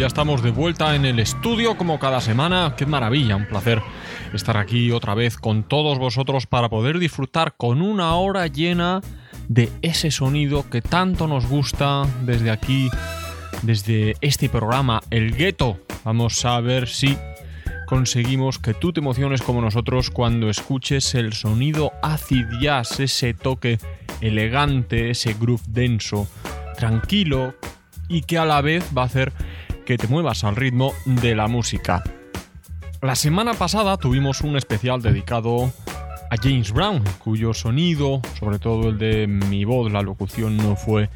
ya estamos de vuelta en el estudio como cada semana. Qué maravilla, un placer estar aquí otra vez con todos vosotros para poder disfrutar con una hora llena de ese sonido que tanto nos gusta desde aquí, desde este programa, El Gueto. Vamos a ver si conseguimos que tú te emociones como nosotros cuando escuches el sonido acid jazz, ese toque elegante, ese groove denso, tranquilo y que a la vez va a hacer que te muevas al ritmo de la música. La semana pasada tuvimos un especial dedicado a James Brown, cuyo sonido, sobre todo el de mi voz, la locución, no fue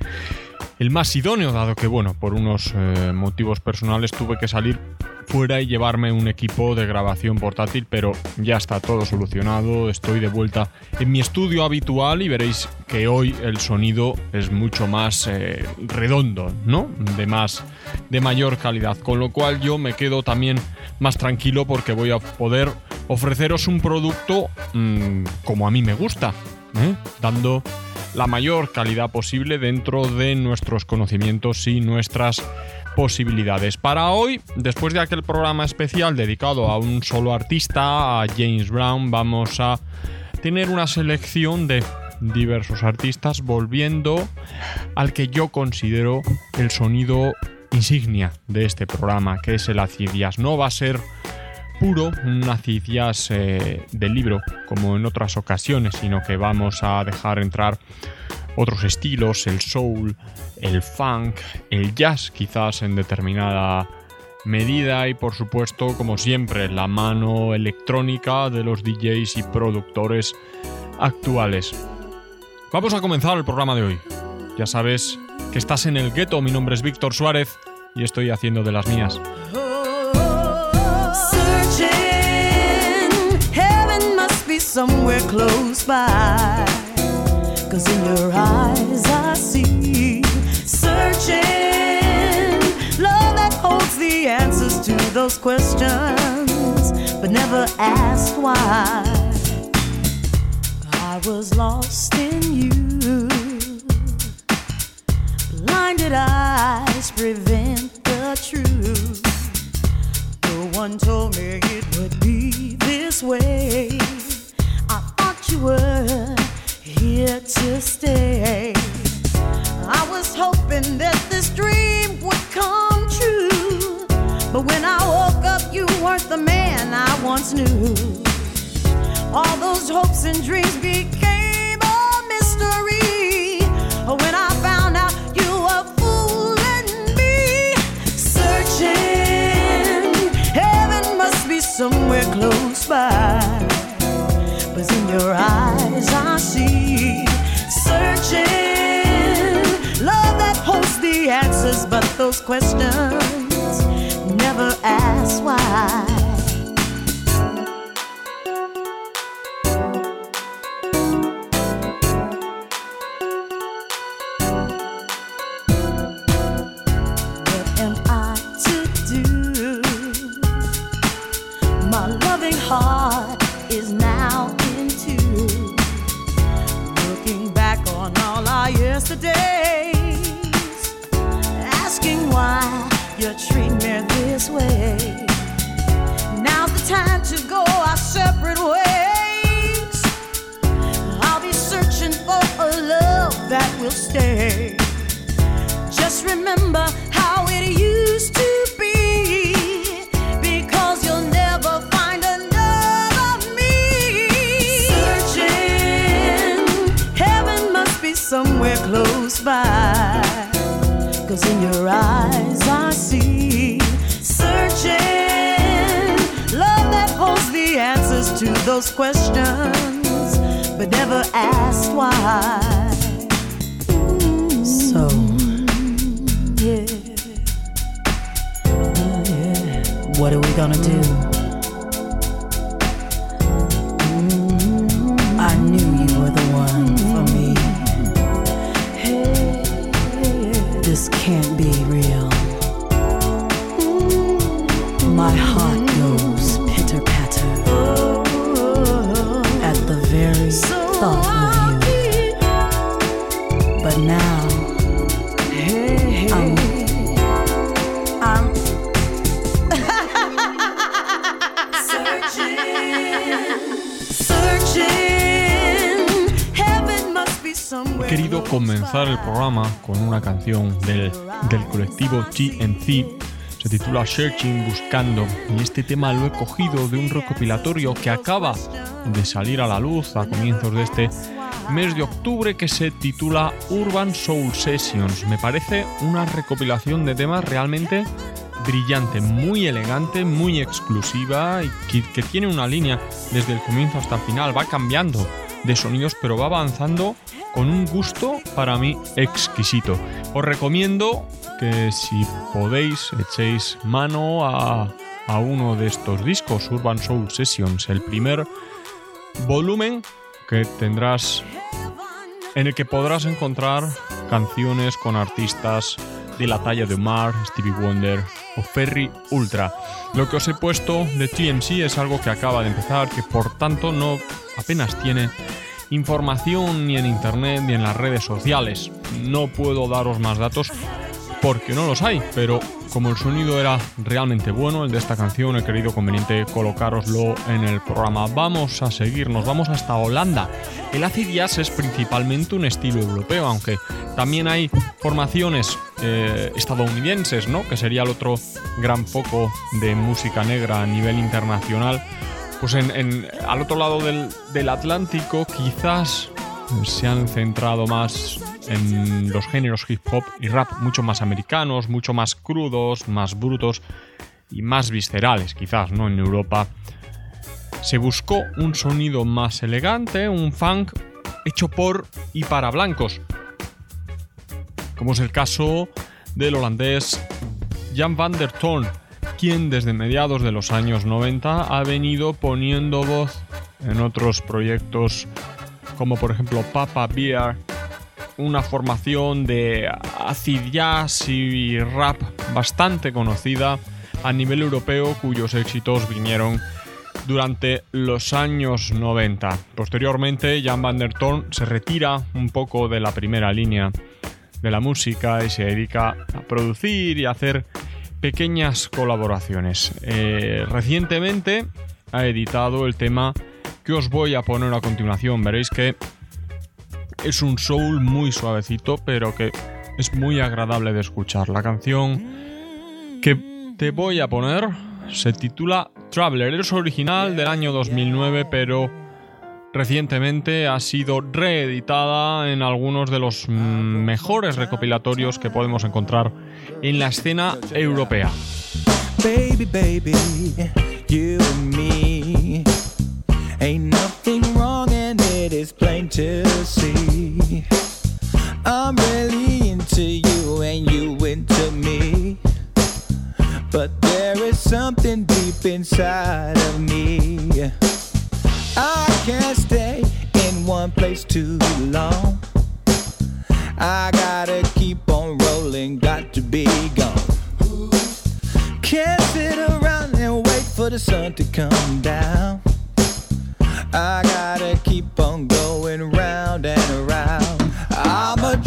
el más idóneo, dado que, bueno, por unos eh, motivos personales tuve que salir fuera y llevarme un equipo de grabación portátil, pero ya está todo solucionado, estoy de vuelta en mi estudio habitual y veréis que hoy el sonido es mucho más eh, redondo, ¿no? De más de mayor calidad, con lo cual yo me quedo también más tranquilo porque voy a poder ofreceros un producto mm, como a mí me gusta, ¿eh? dando la mayor calidad posible dentro de nuestros conocimientos y nuestras posibilidades. Para hoy, después de aquel programa especial dedicado a un solo artista, a James Brown, vamos a tener una selección de diversos artistas volviendo al que yo considero el sonido insignia de este programa, que es el acid No va a ser puro, un acid eh, del libro, como en otras ocasiones, sino que vamos a dejar entrar otros estilos, el soul, el funk, el jazz quizás en determinada medida y por supuesto, como siempre, la mano electrónica de los DJs y productores actuales. Vamos a comenzar el programa de hoy. Ya sabes que estás en el gueto, mi nombre es Víctor Suárez y estoy haciendo de las mías. Cause in your eyes I see searching love that holds the answers to those questions, but never asked why. I was lost in you. Blinded eyes prevent the truth. No one told me it would be this way. You were here to stay. I was hoping that this dream would come true. But when I woke up, you weren't the man I once knew. All those hopes and dreams became a mystery. Those questions never ask why. But now, He querido comenzar el programa con una canción del, del colectivo GNC se titula Searching, Buscando, y este tema lo he cogido de un recopilatorio que acaba de salir a la luz a comienzos de este mes de octubre que se titula Urban Soul Sessions. Me parece una recopilación de temas realmente brillante, muy elegante, muy exclusiva y que, que, tiene una línea desde el comienzo hasta el final. Va cambiando de sonidos, pero va avanzando con un gusto para mí exquisito. Os recomiendo que si podéis echéis mano a, a uno de estos discos, Urban Soul Sessions, el primer volumen que tendrás en el que podrás encontrar canciones con artistas de la talla de Omar, Stevie Wonder o Ferry Ultra. Lo que os he puesto de TMC es algo que acaba de empezar, que por tanto no apenas tiene información ni en internet ni en las redes sociales. No puedo daros más datos porque no los hay, pero como el sonido era realmente bueno, el de esta canción, he querido conveniente colocároslo en el programa. Vamos a seguirnos, vamos hasta Holanda. El acid jazz es principalmente un estilo europeo, aunque también hay formaciones eh, estadounidenses, ¿no? Que sería el otro gran foco de música negra a nivel internacional. Pues en, al otro lado del, del Atlántico quizás se han centrado más en los géneros hip hop y rap mucho más americanos, mucho más crudos, más brutos y más viscerales, quizás, ¿no? En Europa se buscó un sonido más elegante, un funk hecho por y para blancos, como es el caso del holandés Jan van der Toorn, quien desde mediados de los años 90 ha venido poniendo voz en otros proyectos como por ejemplo Papa Beer, una formación de acid jazz y rap bastante conocida a nivel europeo cuyos éxitos vinieron durante los años 90. Posteriormente, Jan van der Toorn se retira un poco de la primera línea de la música y se dedica a producir y a hacer pequeñas colaboraciones. Eh, recientemente ha editado el tema que os voy a poner a continuación. Veréis que es un soul muy suavecito, pero que es muy agradable de escuchar. La canción que te voy a poner se titula Traveler. Es original del año 2009, pero recientemente ha sido reeditada en algunos de los mejores recopilatorios que podemos encontrar en la escena europea. Baby, baby, you and me. Ain't nothing wrong and it is plain to see. I'm really into you and you into me. But there is something deep inside of me. I can't stay in one place too long. I gotta keep on rolling, got to be gone. Can't sit around and wait for the sun to come down. I gotta keep on going round and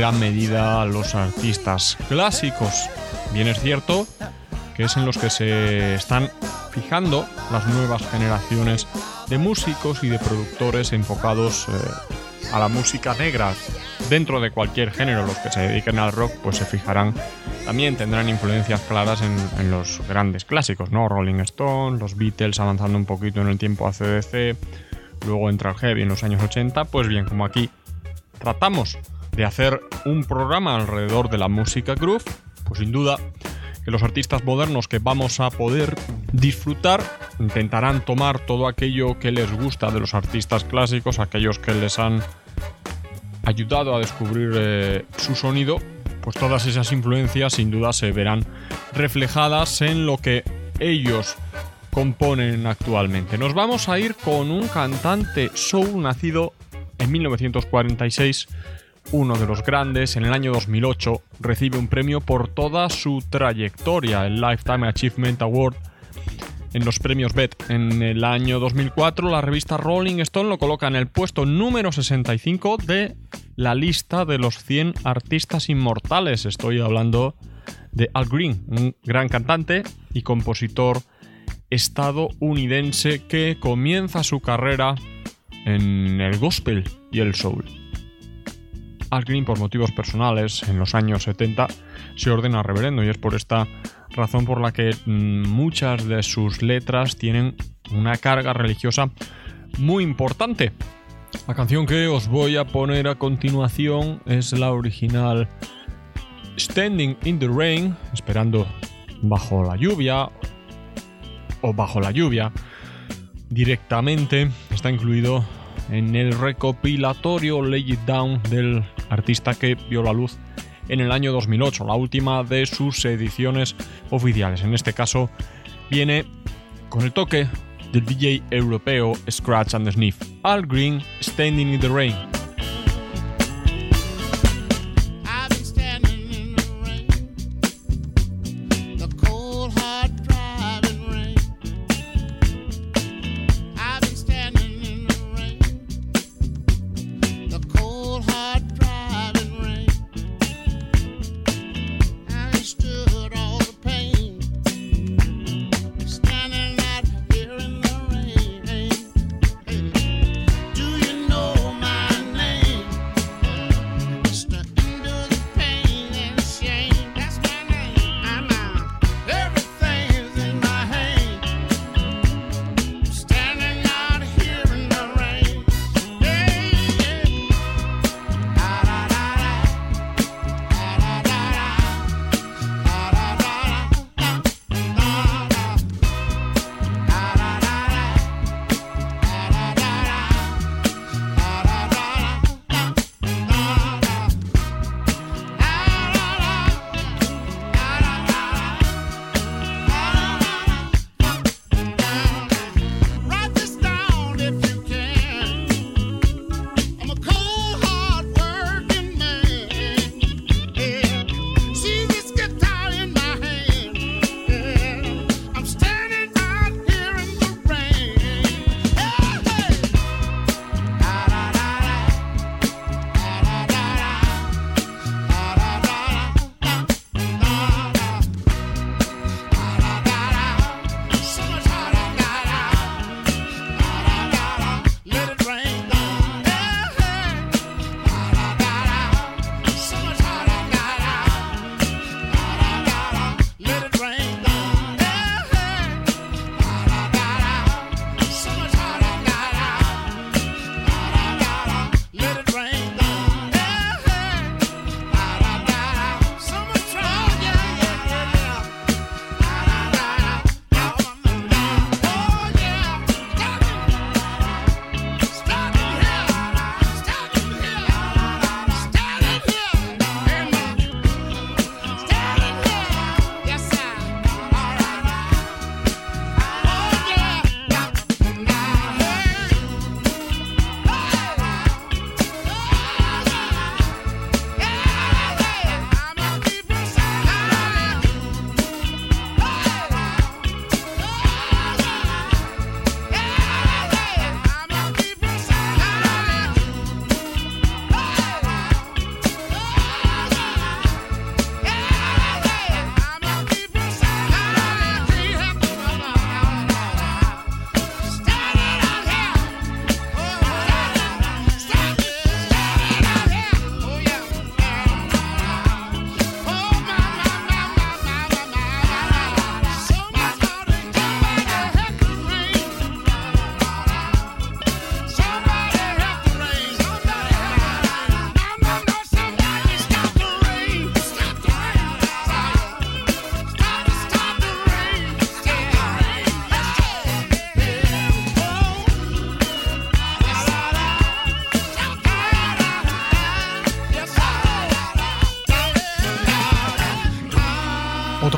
gran medida los artistas clásicos. Bien es cierto que es en los que se están fijando las nuevas generaciones de músicos y de productores enfocados eh, a la música negra. Dentro de cualquier género, los que se dediquen al rock, pues se fijarán, también tendrán influencias claras en, los grandes clásicos, ¿no? Rolling Stone, los Beatles avanzando un poquito en el tiempo a CDC, luego entra el heavy en los años 80, pues bien, como aquí tratamos de hacer un programa alrededor de la música groove, pues sin duda que los artistas modernos que vamos a poder disfrutar intentarán tomar todo aquello que les gusta de los artistas clásicos, aquellos que les han ayudado a descubrir eh, su sonido, pues todas esas influencias sin duda se verán reflejadas en lo que ellos componen actualmente. Nos vamos a ir con un cantante soul nacido en 1946 uno de los grandes, en el año 2008 recibe un premio por toda su trayectoria, el Lifetime Achievement Award en los premios BET. En el año 2004 la revista Rolling Stone lo coloca en el puesto número 65 de la lista de los 100 artistas inmortales. Estoy hablando de Al Green, un gran cantante y compositor estadounidense que comienza su carrera en el gospel y el soul. Green, por motivos personales, en los años 70 se ordena reverendo y es por esta razón por la que mm, muchas de sus letras tienen una carga religiosa muy importante. La canción que os voy a poner a continuación es la original Standing in the Rain, esperando bajo la lluvia o bajo la lluvia. Directamente está incluido en el recopilatorio Lay It Down del artista que vio la luz en el año 2008, la última de sus ediciones oficiales. En este caso viene con el toque del DJ europeo Scratch and Sniff, Al Green Standing in the Rain.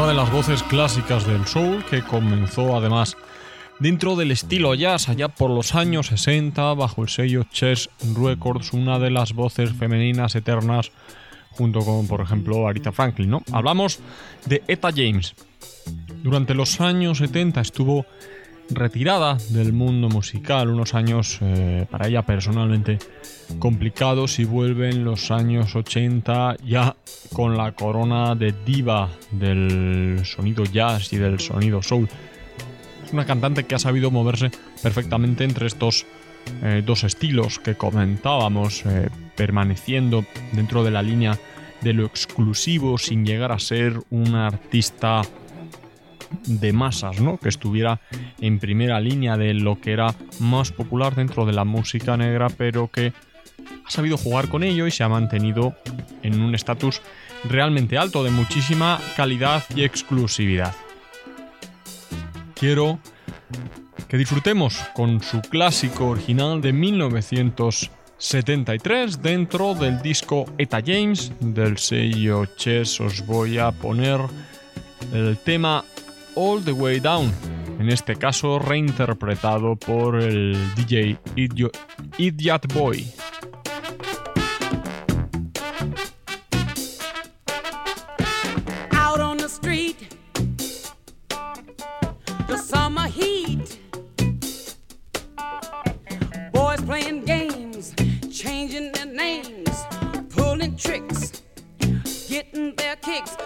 Otra de las voces clásicas del soul que comenzó además dentro del estilo jazz allá por los años 60 bajo el sello Chess Records, una de las voces femeninas eternas junto con por ejemplo Aretha Franklin, ¿no? Hablamos de Etta James. Durante los años 70 estuvo retirada del mundo musical, unos años eh, para ella personalmente complicados y vuelve en los años 80 ya con la corona de diva del sonido jazz y del sonido soul. Es una cantante que ha sabido moverse perfectamente entre estos eh, dos estilos que comentábamos, eh, permaneciendo dentro de la línea de lo exclusivo sin llegar a ser un artista de masas, ¿no? Que estuviera en primera línea de lo que era más popular dentro de la música negra, pero que ha sabido jugar con ello y se ha mantenido en un estatus realmente alto, de muchísima calidad y exclusividad. Quiero que disfrutemos con su clásico original de 1973 dentro del disco Eta James del sello Chess. Os voy a poner el tema All the Way Down, en este caso reinterpretado por el DJ Idiot, Boy. Out on the street, the summer heat, boys playing games, changing their names, pulling tricks, getting their kicks.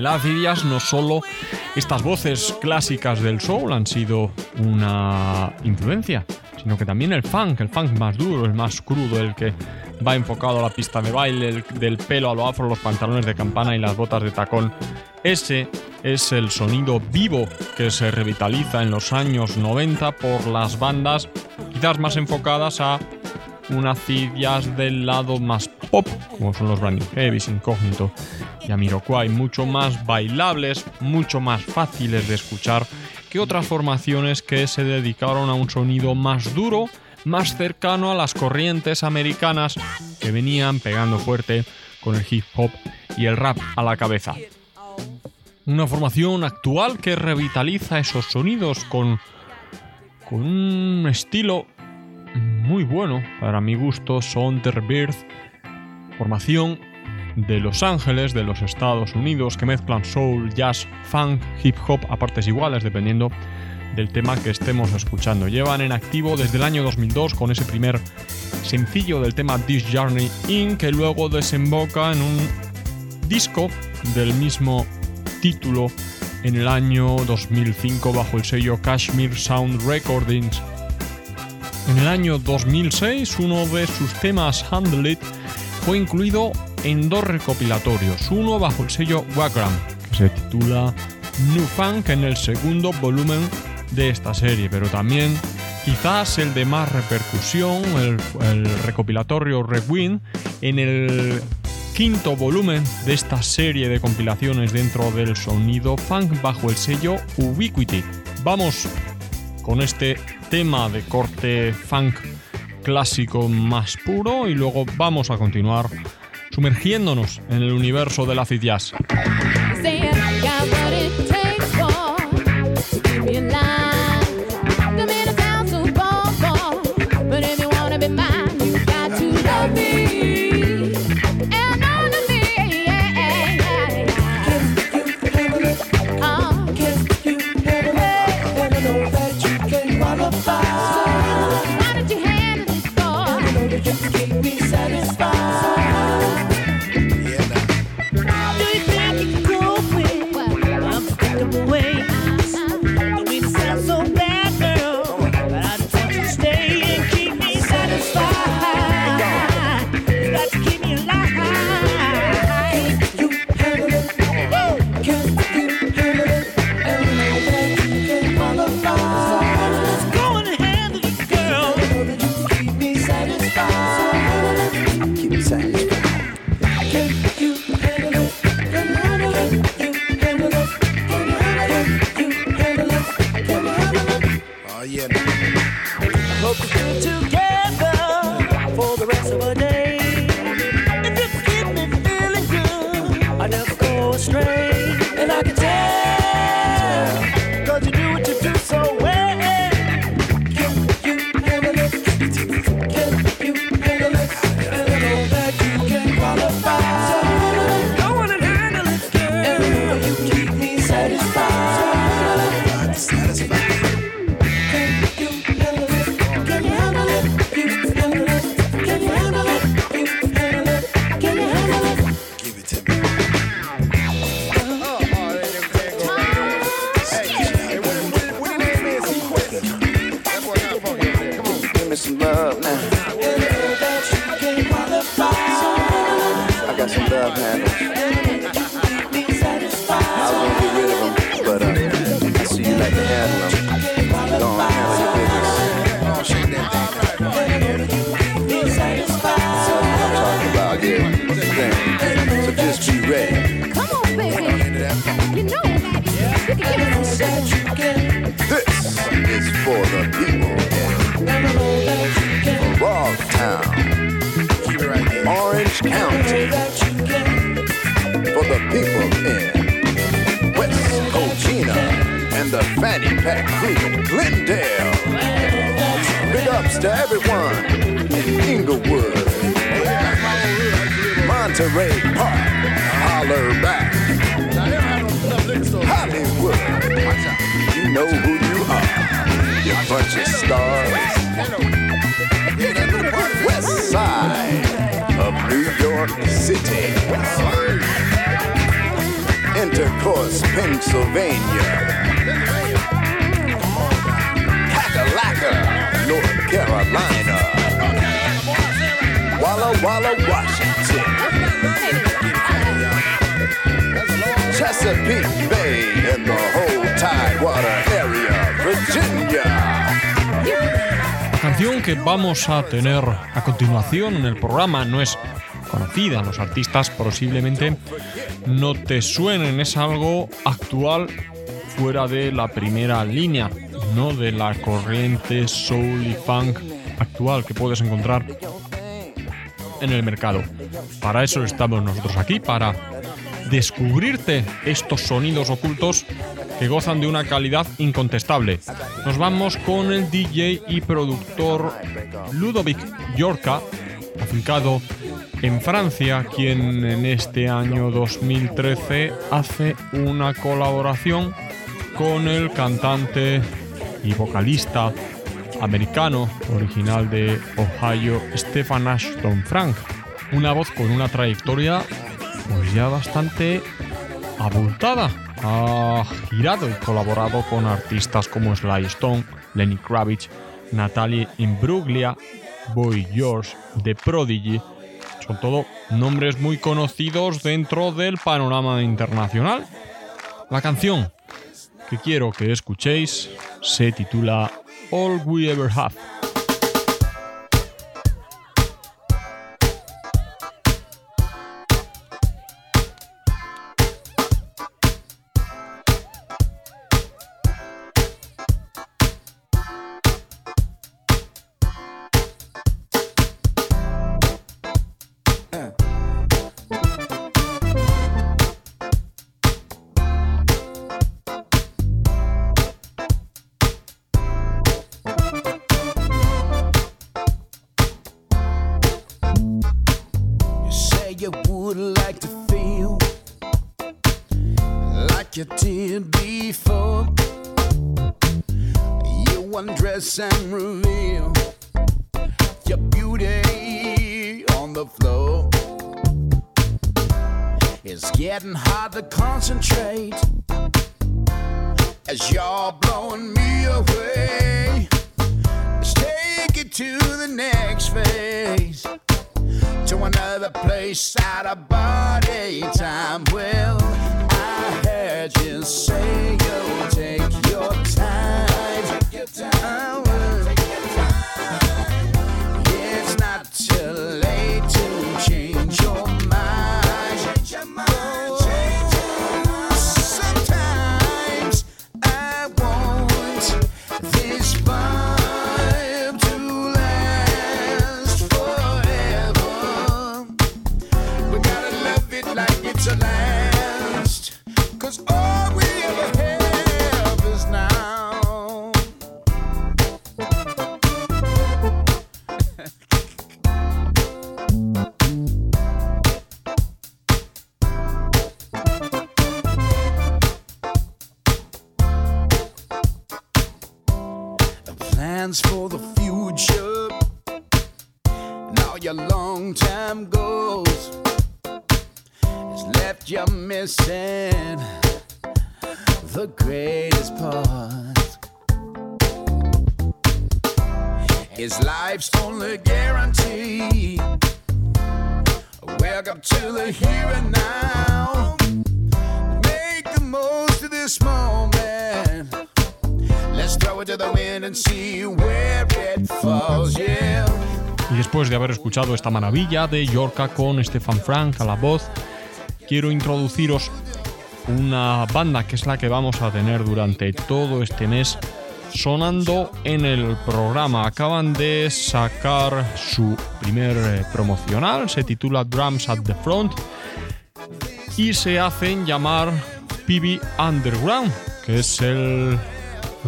Díaz no solo estas voces clásicas del soul han sido una influencia, sino que también el funk, el funk más duro, el más crudo, el que va enfocado a la pista de baile, del pelo a lo afro, los pantalones de campana y las botas de tacón. Ese es el sonido vivo que se revitaliza en los años 90 por las bandas quizás más enfocadas a unas jazz del lado más pop, como son los Branding Heavis, Incógnito y Amiroquai, mucho más bailables, mucho más fáciles de escuchar que otras formaciones que se dedicaron a un sonido más duro, más cercano a las corrientes americanas que venían pegando fuerte con el hip hop y el rap a la cabeza. Una formación actual que revitaliza esos sonidos con, con un estilo muy bueno para mi gusto, Sonderbird, formación de Los Ángeles, de los Estados Unidos, que mezclan soul, jazz, funk, hip hop a partes iguales, dependiendo del tema que estemos escuchando. Llevan en activo desde el año 2002 con ese primer sencillo del tema This Journey In, que luego desemboca en un disco del mismo título en el año 2005 bajo el sello Kashmir Sound Recordings. En el año 2006 uno de sus temas Handle It fue incluido en dos recopilatorios, uno bajo el sello Wagram, que se titula New Funk en el segundo volumen de esta serie, pero también quizás el de más repercusión, el, recopilatorio Rewind, en el quinto volumen de esta serie de compilaciones dentro del sonido funk bajo el sello Ubiquity. Vamos con este tema de corte funk clásico más puro y luego vamos a continuar sumergiéndonos en el universo de la jazz. ups to everyone in Inglewood, Monterey Park, holler back. Hollywood, you know who you are. You bunch of stars. West side of New York City. Intercourse, Pennsylvania. Carolina, Walla Walla, Washington, Chesapeake Bay, and the whole Tidewater area, Virginia. Canción que vamos a tener a continuación en el programa no es conocida, los artistas posiblemente no te suenen, es algo actual fuera de la primera línea no de la corriente soul y funk actual que puedes encontrar en el mercado. Para eso estamos nosotros aquí, para descubrirte estos sonidos ocultos que gozan de una calidad incontestable. Nos vamos con el DJ y productor Ludovic Yorka, afincado en Francia, quien en este año 2013 hace una colaboración con el cantante y vocalista americano original de Ohio, Stefan Ashton Frank. Una voz con una trayectoria pues ya bastante abultada. Ha girado y colaborado con artistas como Sly Stone, Lenny Kravitz, Natalie Imbruglia, Boy George, The Prodigy. Son todo nombres muy conocidos dentro del panorama internacional. La canción que quiero que escuchéis se titula All We Ever Have. De haber escuchado esta maravilla de Yorka con Stefan Frank a la voz, quiero introduciros una banda que es la que vamos a tener durante todo este mes sonando en el programa. Acaban de sacar su primer eh, promocional, se titula Drums at the Front y se hacen llamar PB Underground, que es el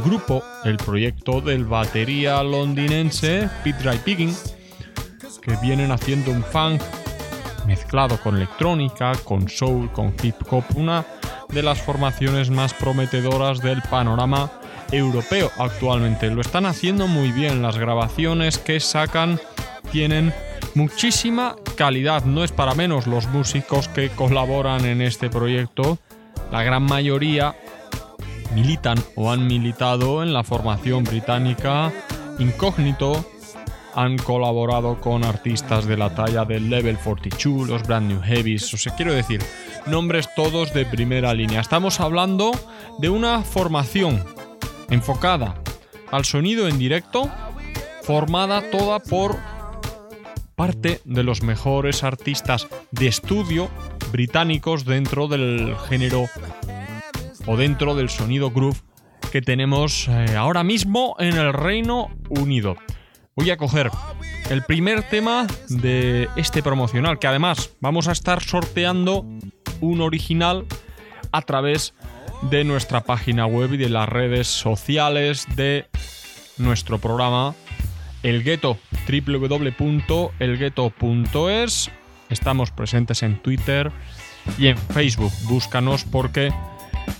grupo, el proyecto del batería londinense Pete Dry Pigging, que vienen haciendo un funk mezclado con electrónica, con soul, con hip hop, una de las formaciones más prometedoras del panorama europeo actualmente. Lo están haciendo muy bien, las grabaciones que sacan tienen muchísima calidad, no es para menos los músicos que colaboran en este proyecto, la gran mayoría militan o han militado en la formación británica Incógnito, han colaborado con artistas de la talla del Level 42, los Brand New Heavies, o sea, quiero decir, nombres todos de primera línea. Estamos hablando de una formación enfocada al sonido en directo formada toda por parte de los mejores artistas de estudio británicos dentro del género o dentro del sonido groove que tenemos eh, ahora mismo en el Reino Unido. Voy a coger el primer tema de este promocional, que además vamos a estar sorteando un original a través de nuestra página web y de las redes sociales de nuestro programa El Gueto, www.elgueto.es. Estamos presentes en Twitter y en Facebook. Búscanos porque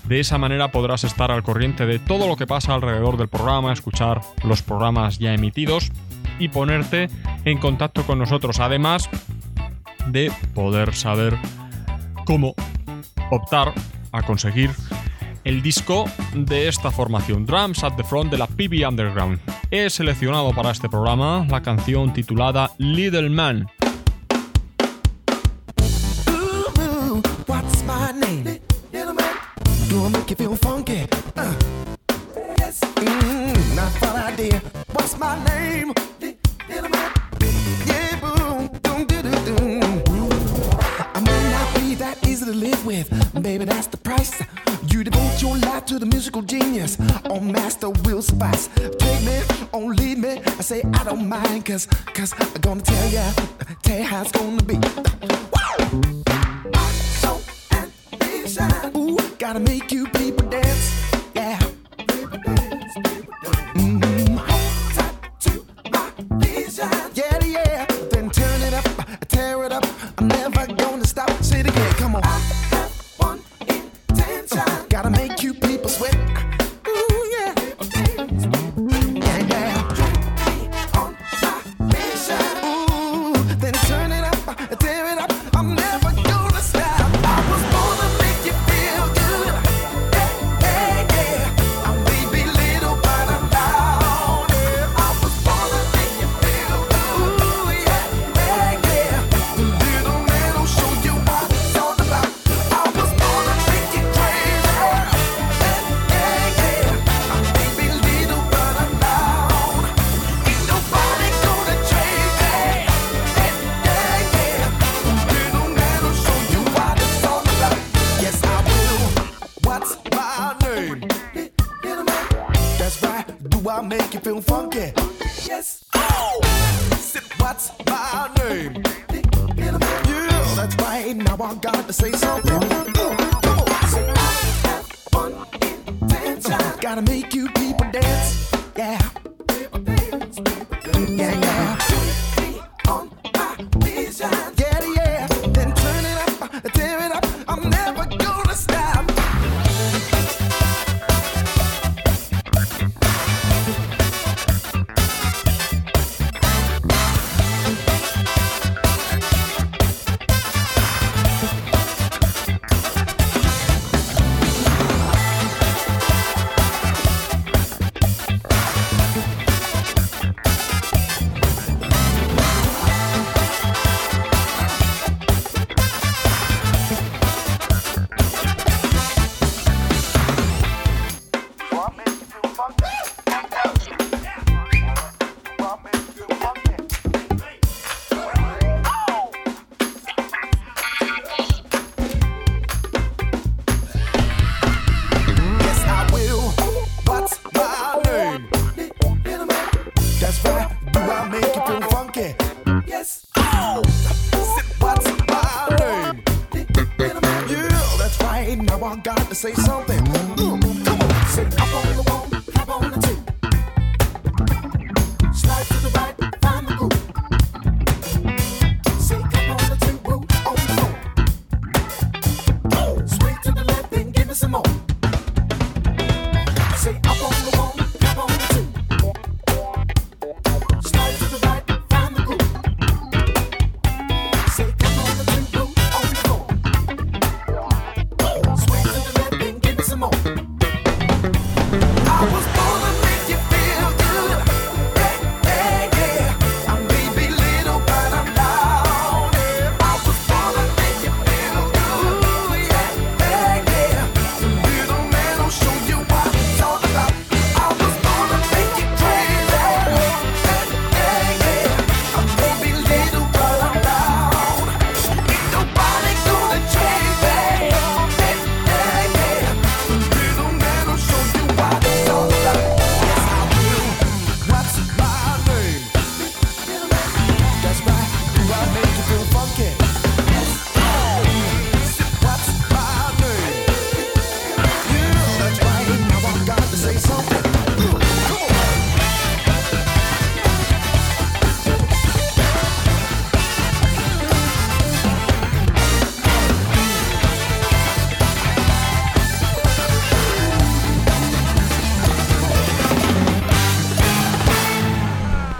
de esa manera podrás estar al corriente de todo lo que pasa alrededor del programa, escuchar los programas ya emitidos y ponerte en contacto con nosotros. Además de poder saber cómo optar a conseguir el disco de esta formación, Drums at the Front de la PB Underground. He seleccionado para este programa la canción titulada Little Man. Baby. That's the price. You devote your life to the musical genius on Master Will Spice. Take me, on lead me. I say I don't mind, cause, cause I'm gonna tell ya, tell ya how it's gonna be. So ambition. Ooh, gotta make you people dance. Yeah. Mm,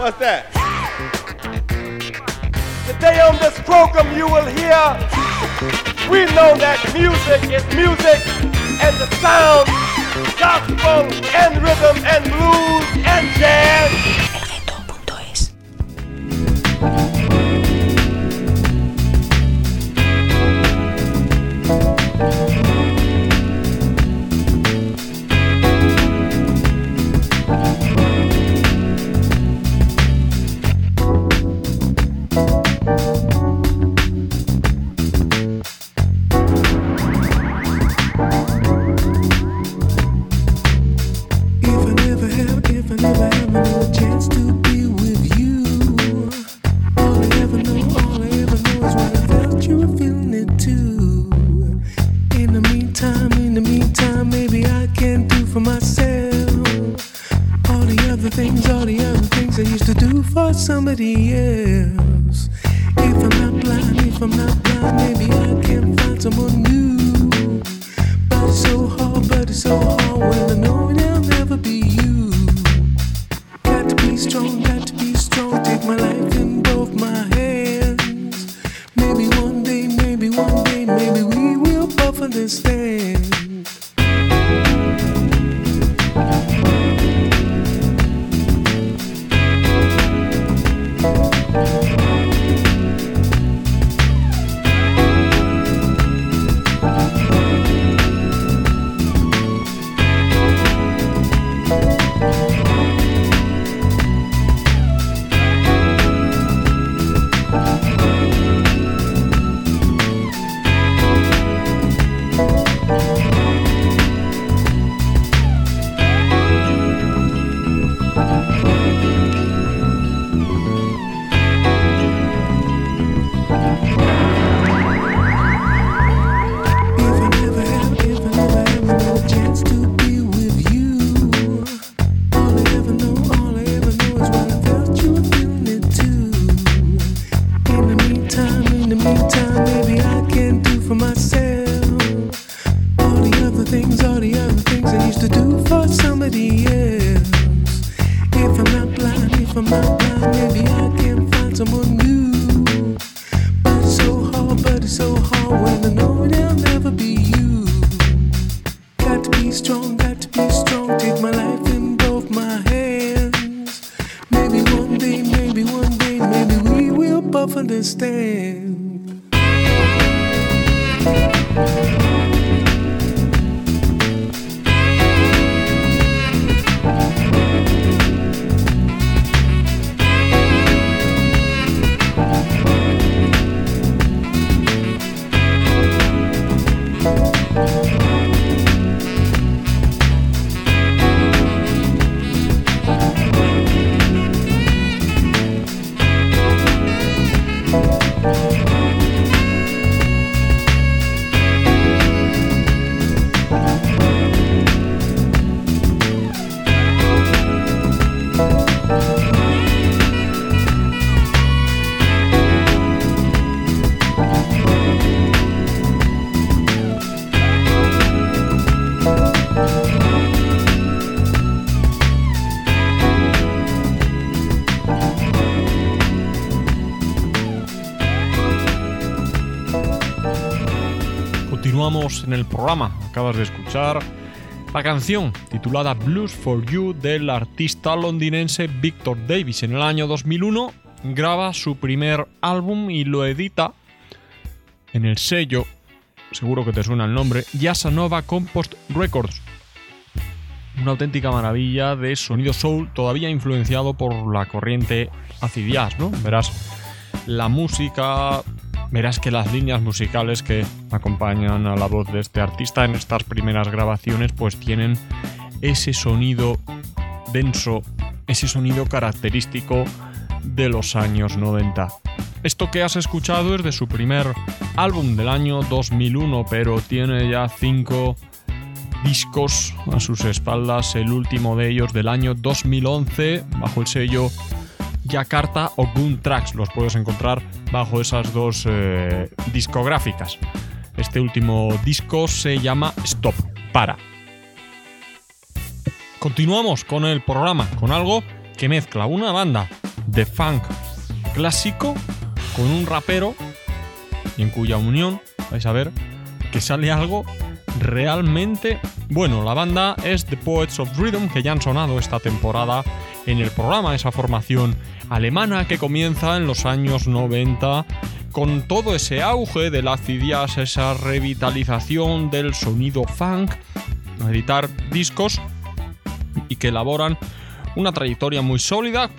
What's that? Today on this program you will hear we know that music is music and the sound gospel and rhythm and blues and jazz. En el programa. Acabas de escuchar la canción titulada Blues for You del artista londinense Victor Davis. En el año 2001 graba su primer álbum y lo edita en el sello, seguro que te suena el nombre, Yasanova Compost Records. Una auténtica maravilla de sonido soul, todavía influenciado por la corriente acid jazz, ¿no? Verás la música, verás que las líneas musicales que acompañan a la voz de este artista en estas primeras grabaciones pues tienen ese sonido denso, ese sonido característico de los años 90. Esto que has escuchado es de su primer álbum del año 2001, pero tiene ya cinco discos a sus espaldas, el último de ellos del año 2011, bajo el sello Yakarta o Goon Tracks. Los puedes encontrar bajo esas dos eh, discográficas. Este último disco se llama Stop, para. Continuamos con el programa, con algo que mezcla una banda de funk clásico con un rapero en cuya unión vais a ver que sale algo realmente bueno. La banda es The Poets of Rhythm, que ya han sonado esta temporada en el programa, esa formación alemana que comienza en los años 90 con todo ese auge de la jazz, esa revitalización del sonido funk, editar discos y que elaboran una trayectoria muy sólida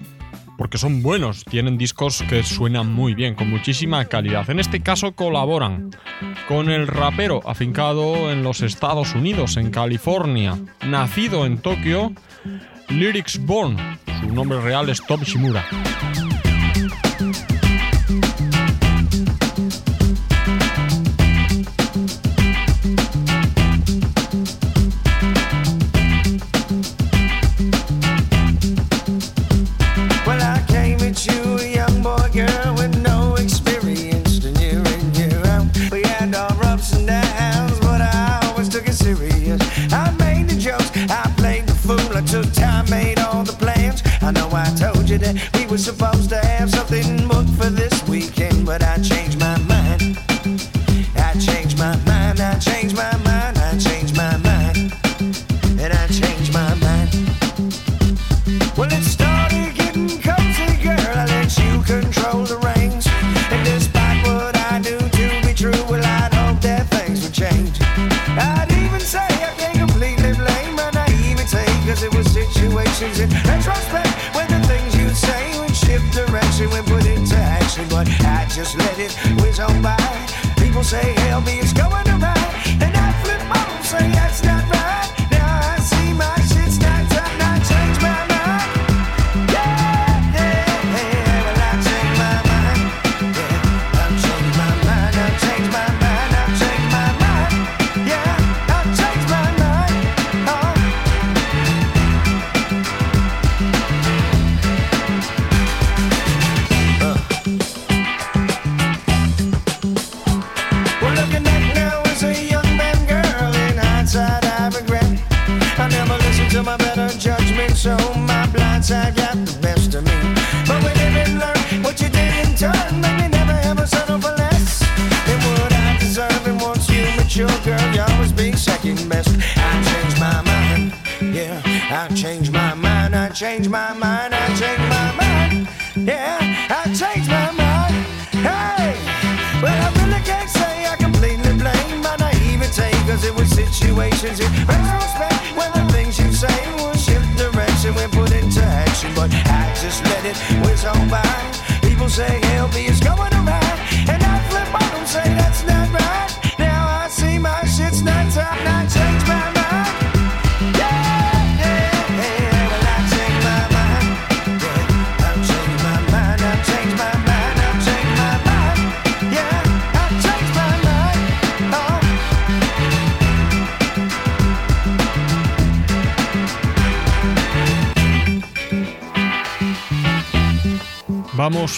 porque son buenos, tienen discos que suenan muy bien, con muchísima calidad. En este caso colaboran con el rapero afincado en los Estados Unidos, en California, nacido en Tokio, Lyrics Born, su nombre real es Tom Shimura.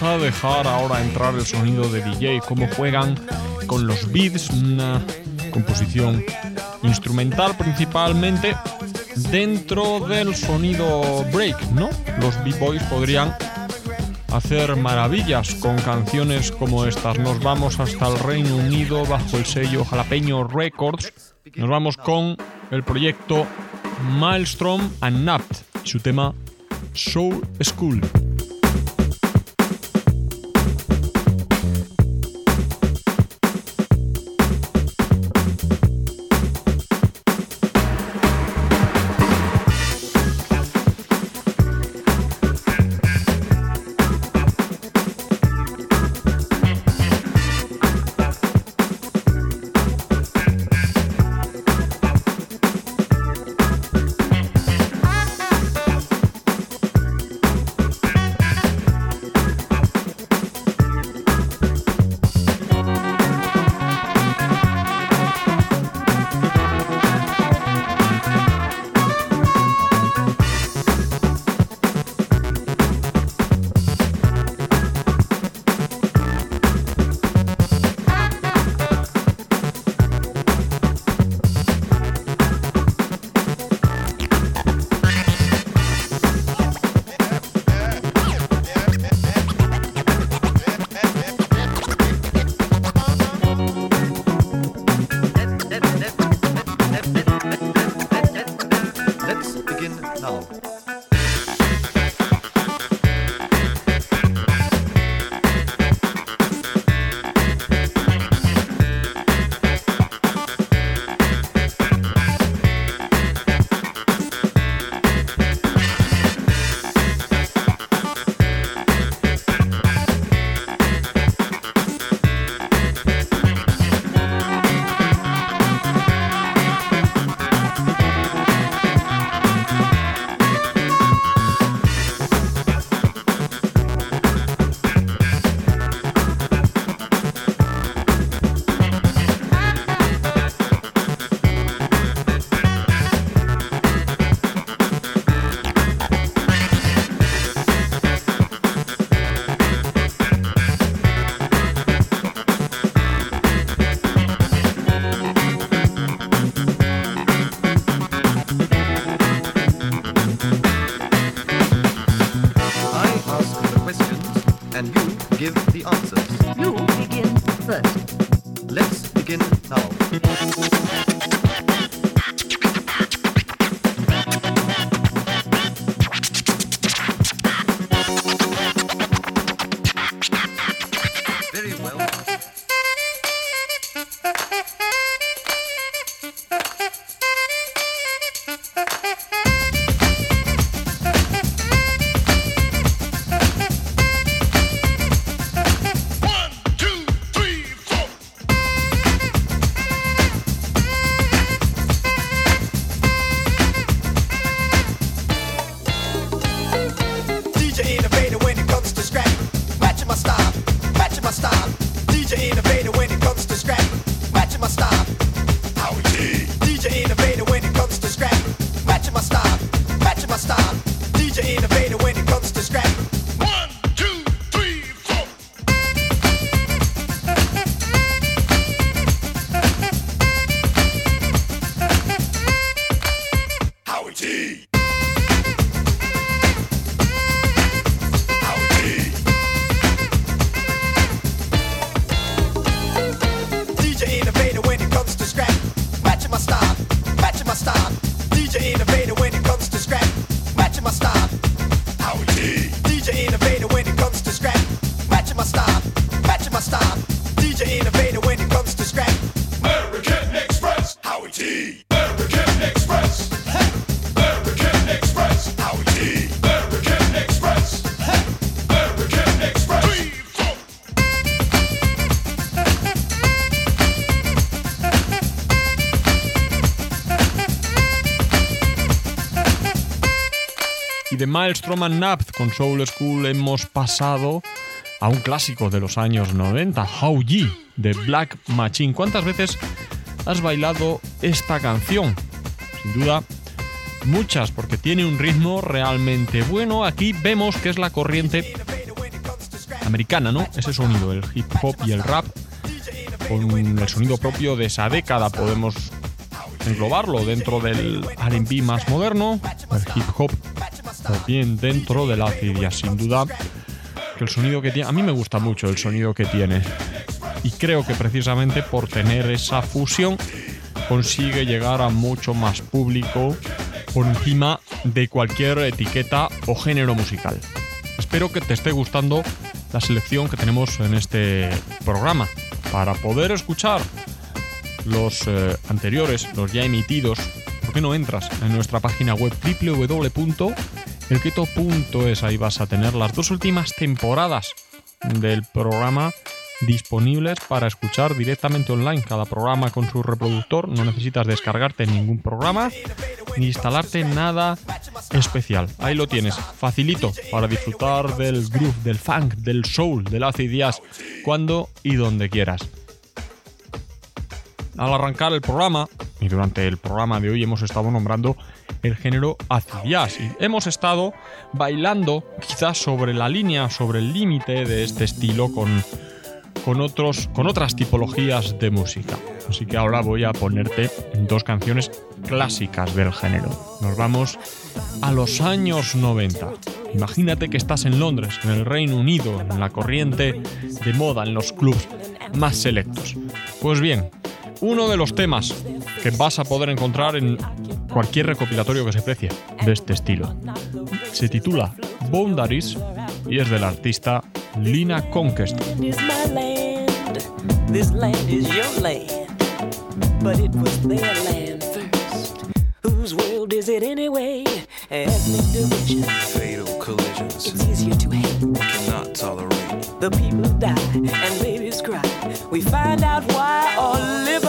vamos a dejar ahora entrar el sonido de DJ, cómo juegan con los beats, una composición instrumental principalmente dentro del sonido break, ¿no? Los B-Boys podrían hacer maravillas con canciones como estas. Nos vamos hasta el Reino Unido bajo el sello Jalapeño Records. Nos vamos con el proyecto Maelstrom and Napt, su tema Soul School. Maelstrom and Napt con Soul School hemos pasado a un clásico de los años 90, How Ye, de Black Machine. ¿Cuántas veces has bailado esta canción? Sin duda, muchas, porque tiene un ritmo realmente bueno. Aquí vemos que es la corriente americana, ¿no? Ese sonido, el hip hop y el rap, con el sonido propio de esa década. Podemos englobarlo dentro del RB más moderno, el hip hop, bien dentro de la acid Sin duda, que el sonido que tiene. A mí me gusta mucho el sonido que tiene. Y creo que precisamente por tener esa fusión consigue llegar a mucho más público por encima de cualquier etiqueta o género musical. Espero que te esté gustando la selección que tenemos en este programa. Para poder escuchar los eh, anteriores, los ya emitidos, ¿por qué no entras en nuestra página web www.elketo.es? Ahí vas a tener las dos últimas temporadas del programa disponibles para escuchar directamente online. Cada programa con su reproductor. No necesitas descargarte ningún programa ni instalarte nada especial. Ahí lo tienes, facilito para disfrutar del groove, del funk, del soul, del acid jazz, cuando y donde quieras. Al arrancar el programa, y durante el programa de hoy hemos estado nombrando el género acid jazz y hemos estado bailando quizás sobre la línea, sobre el límite de este estilo con con, otros, con otras tipologías de música. Así que ahora voy a ponerte dos canciones clásicas del género. Nos vamos a los años 90. Imagínate que estás en Londres, en el Reino Unido, en la corriente de moda, en los clubs más selectos. Pues bien, uno de los temas que vas a poder encontrar en cualquier recopilatorio que se precie de este estilo. Se titula Boundaries y es del artista Lina Conquest. This land is your land, but it was their land first. Whose world is it anyway? Ethnic division. Fatal collisions It's easier to hate. cannot tolerate. The people die and babies cry. We find out why or live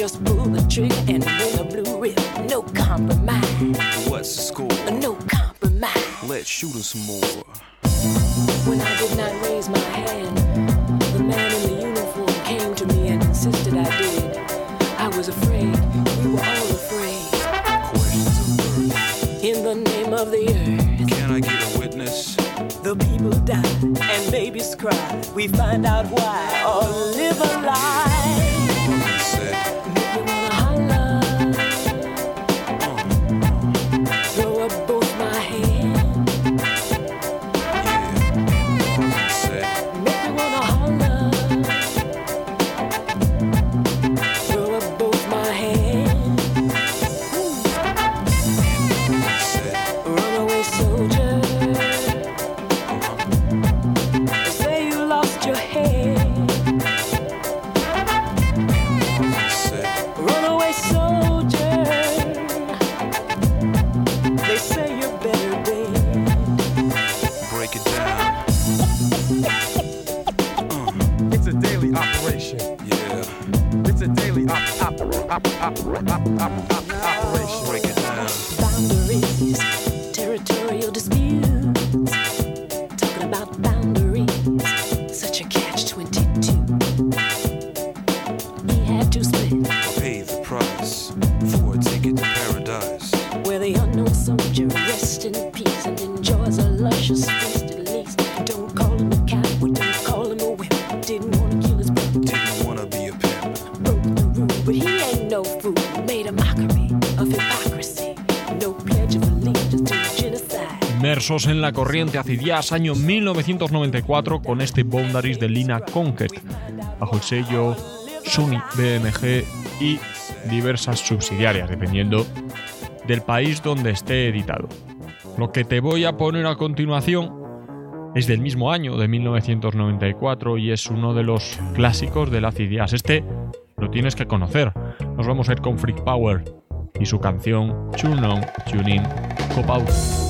Just pull the trigger and win a blue rip. No compromise, What's the score? no compromise. Let's shoot some more. When I did not raise my hand, the man in the uniform came to me and insisted I did. I was afraid. We were all afraid. Questions of birth. In the name of the earth, Can I get a witness? the people die and babies cry. We find out why or live a lie. Inmersos en la corriente acid jazz año 1994 con este Boundaries de Lina Conquet, bajo el sello Sony BMG y diversas subsidiarias, dependiendo del país donde esté editado. Lo que te voy a poner a continuación es del mismo año, de 1994, y es uno de los clásicos del acid jazz. Este lo tienes que conocer. Nos vamos a ir con Freak Power y su canción Tune On, Tune In, Cop Out.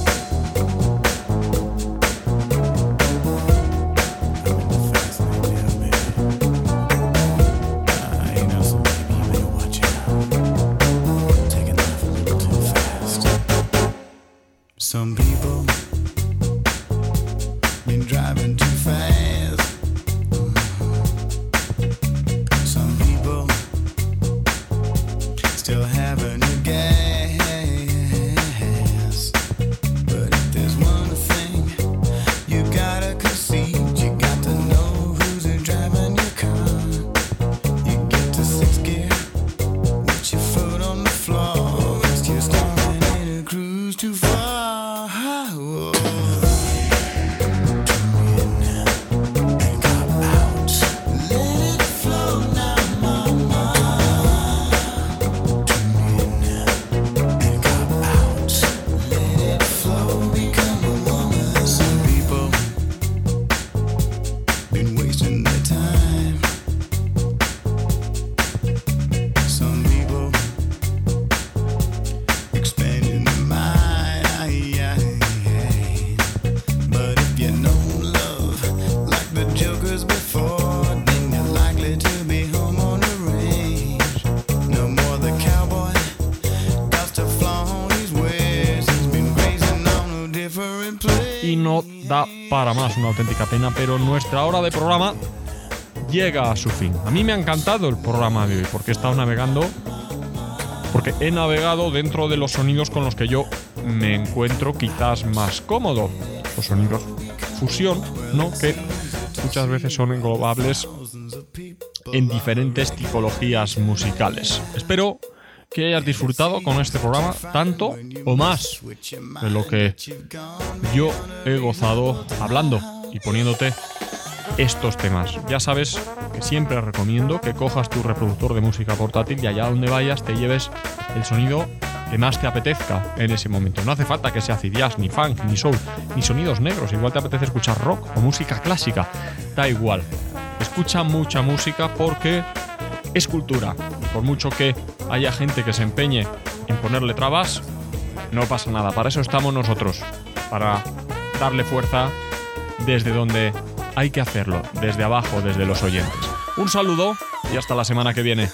Nuestra hora de programa llega a su fin. A mí me ha encantado el programa de hoy porque he estado navegando, porque he navegado dentro de los sonidos con los que yo me encuentro quizás más cómodo. Los sonidos fusión, ¿no? Que muchas veces son englobables en diferentes tipologías musicales. Espero que hayas disfrutado con este programa tanto o más de lo que yo he gozado hablando y poniéndote estos temas. Ya sabes que siempre recomiendo que cojas tu reproductor de música portátil y allá donde vayas te lleves el sonido que más te apetezca en ese momento. No hace falta que sea jazz, ni funk, ni soul, ni sonidos negros. Igual te apetece escuchar rock o música clásica. Da igual. Escucha mucha música porque es cultura. Por mucho que haya gente que se empeñe en ponerle trabas, no pasa nada. Para eso estamos nosotros. Para darle fuerza desde donde hay que hacerlo, desde abajo, desde los oyentes. Un saludo y hasta la semana que viene.